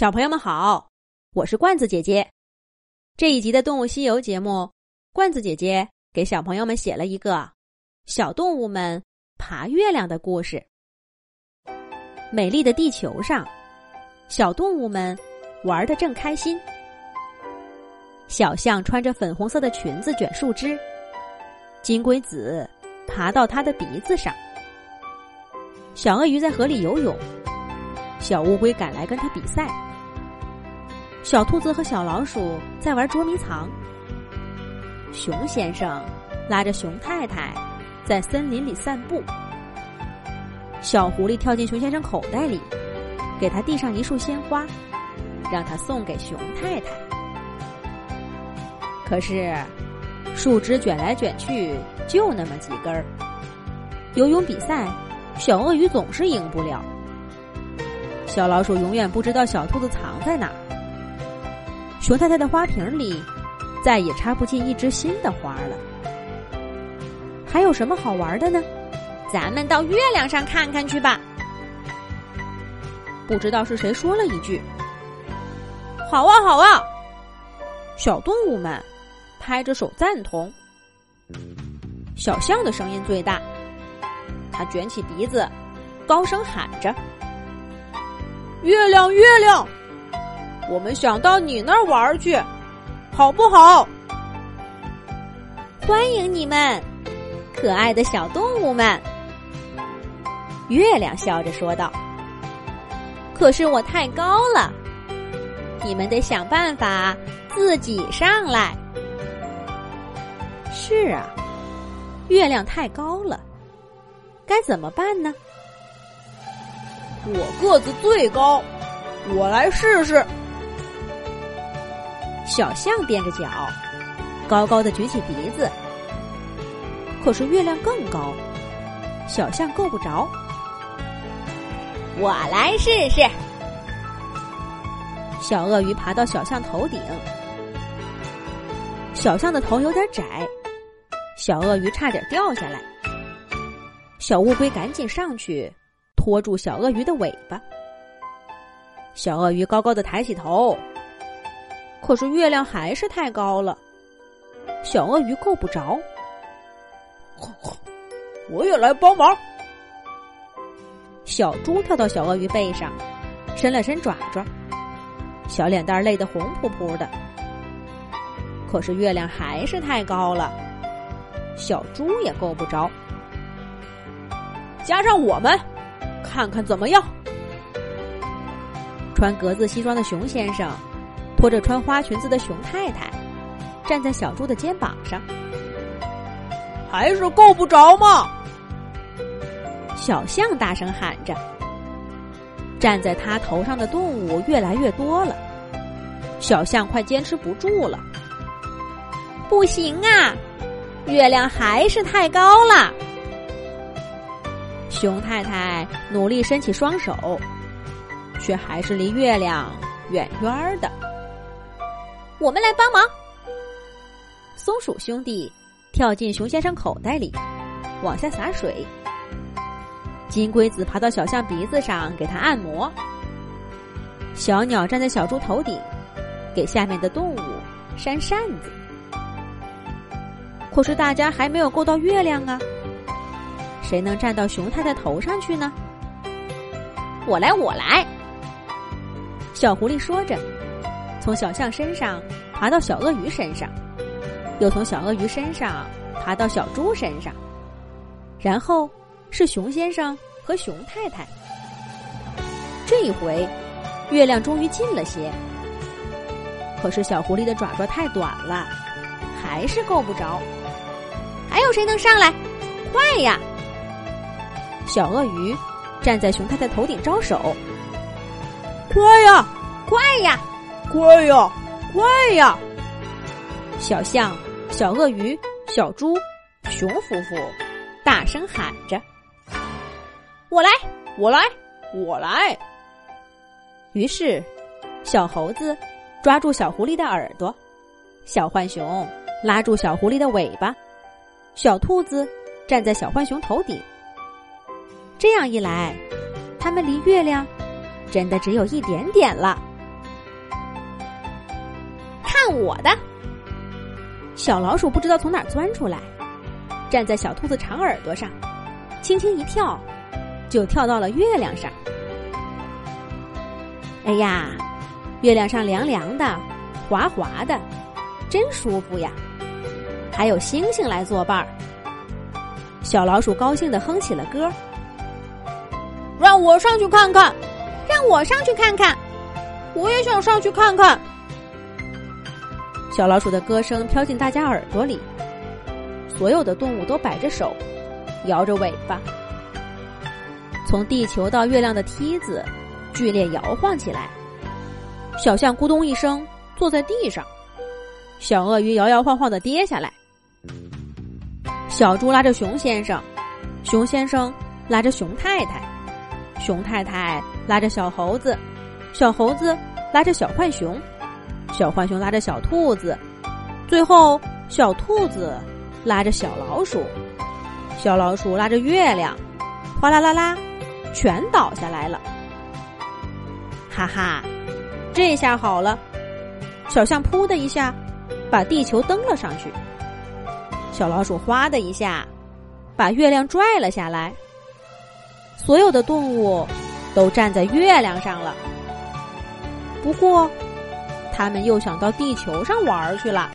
小朋友们好，我是罐子姐姐。这一集的《动物西游》节目，罐子姐姐给小朋友们写了一个小动物们爬月亮的故事。美丽的地球上，小动物们玩的正开心。小象穿着粉红色的裙子卷树枝，金龟子爬到它的鼻子上。小鳄鱼在河里游泳。小乌龟赶来跟他比赛。小兔子和小老鼠在玩捉迷藏。熊先生拉着熊太太在森林里散步。小狐狸跳进熊先生口袋里，给他递上一束鲜花，让他送给熊太太。可是，树枝卷来卷去就那么几根儿。游泳比赛，小鳄鱼总是赢不了。小老鼠永远不知道小兔子藏在哪儿。熊太太的花瓶里再也插不进一只新的花了。还有什么好玩的呢？咱们到月亮上看看去吧。不知道是谁说了一句：“好啊，好啊！”小动物们拍着手赞同。小象的声音最大，它卷起鼻子，高声喊着。月亮，月亮，我们想到你那儿玩去，好不好？欢迎你们，可爱的小动物们。月亮笑着说道：“可是我太高了，你们得想办法自己上来。”是啊，月亮太高了，该怎么办呢？我个子最高，我来试试。小象踮着脚，高高的举起鼻子。可是月亮更高，小象够不着。我来试试。小鳄鱼爬到小象头顶，小象的头有点窄，小鳄鱼差点掉下来。小乌龟赶紧上去。拖住小鳄鱼的尾巴，小鳄鱼高高的抬起头，可是月亮还是太高了，小鳄鱼够不着。我也来帮忙。小猪跳到小鳄鱼背上，伸了伸爪爪，小脸蛋累得红扑扑的。可是月亮还是太高了，小猪也够不着。加上我们。看看怎么样？穿格子西装的熊先生拖着穿花裙子的熊太太，站在小猪的肩膀上，还是够不着吗？小象大声喊着。站在他头上的动物越来越多了，小象快坚持不住了。不行啊，月亮还是太高了。熊太太努力伸起双手，却还是离月亮远远的。我们来帮忙。松鼠兄弟跳进熊先生口袋里，往下洒水。金龟子爬到小象鼻子上给他按摩。小鸟站在小猪头顶，给下面的动物扇扇子。可是大家还没有够到月亮啊！谁能站到熊太太头上去呢？我来，我来。小狐狸说着，从小象身上爬到小鳄鱼身上，又从小鳄鱼身上爬到小猪身上，然后是熊先生和熊太太。这一回，月亮终于近了些。可是小狐狸的爪爪太短了，还是够不着。还有谁能上来？快呀！小鳄鱼站在熊太太头顶招手：“快呀，快呀，快呀，快呀！”小象、小鳄鱼、小猪、熊夫妇大声喊着：“我来，我来，我来！”于是，小猴子抓住小狐狸的耳朵，小浣熊拉住小狐狸的尾巴，小兔子站在小浣熊头顶。这样一来，他们离月亮真的只有一点点了。看我的！小老鼠不知道从哪儿钻出来，站在小兔子长耳朵上，轻轻一跳，就跳到了月亮上。哎呀，月亮上凉凉的，滑滑的，真舒服呀！还有星星来作伴儿。小老鼠高兴的哼起了歌：“让我上去看看，让我上去看看，我也想上去看看。”小老鼠的歌声飘进大家耳朵里，所有的动物都摆着手，摇着尾巴。从地球到月亮的梯子剧烈摇晃起来，小象咕咚一声坐在地上，小鳄鱼摇摇晃晃的跌下来。小猪拉着熊先生，熊先生拉着熊太太，熊太太拉着小猴子，小猴子拉着小浣熊，小浣熊拉着小兔子，最后小兔子拉着小老鼠，小老鼠拉着月亮，哗啦啦啦，全倒下来了。哈哈，这下好了，小象扑的一下，把地球蹬了上去。小老鼠哗的一下，把月亮拽了下来。所有的动物都站在月亮上了。不过，他们又想到地球上玩去了。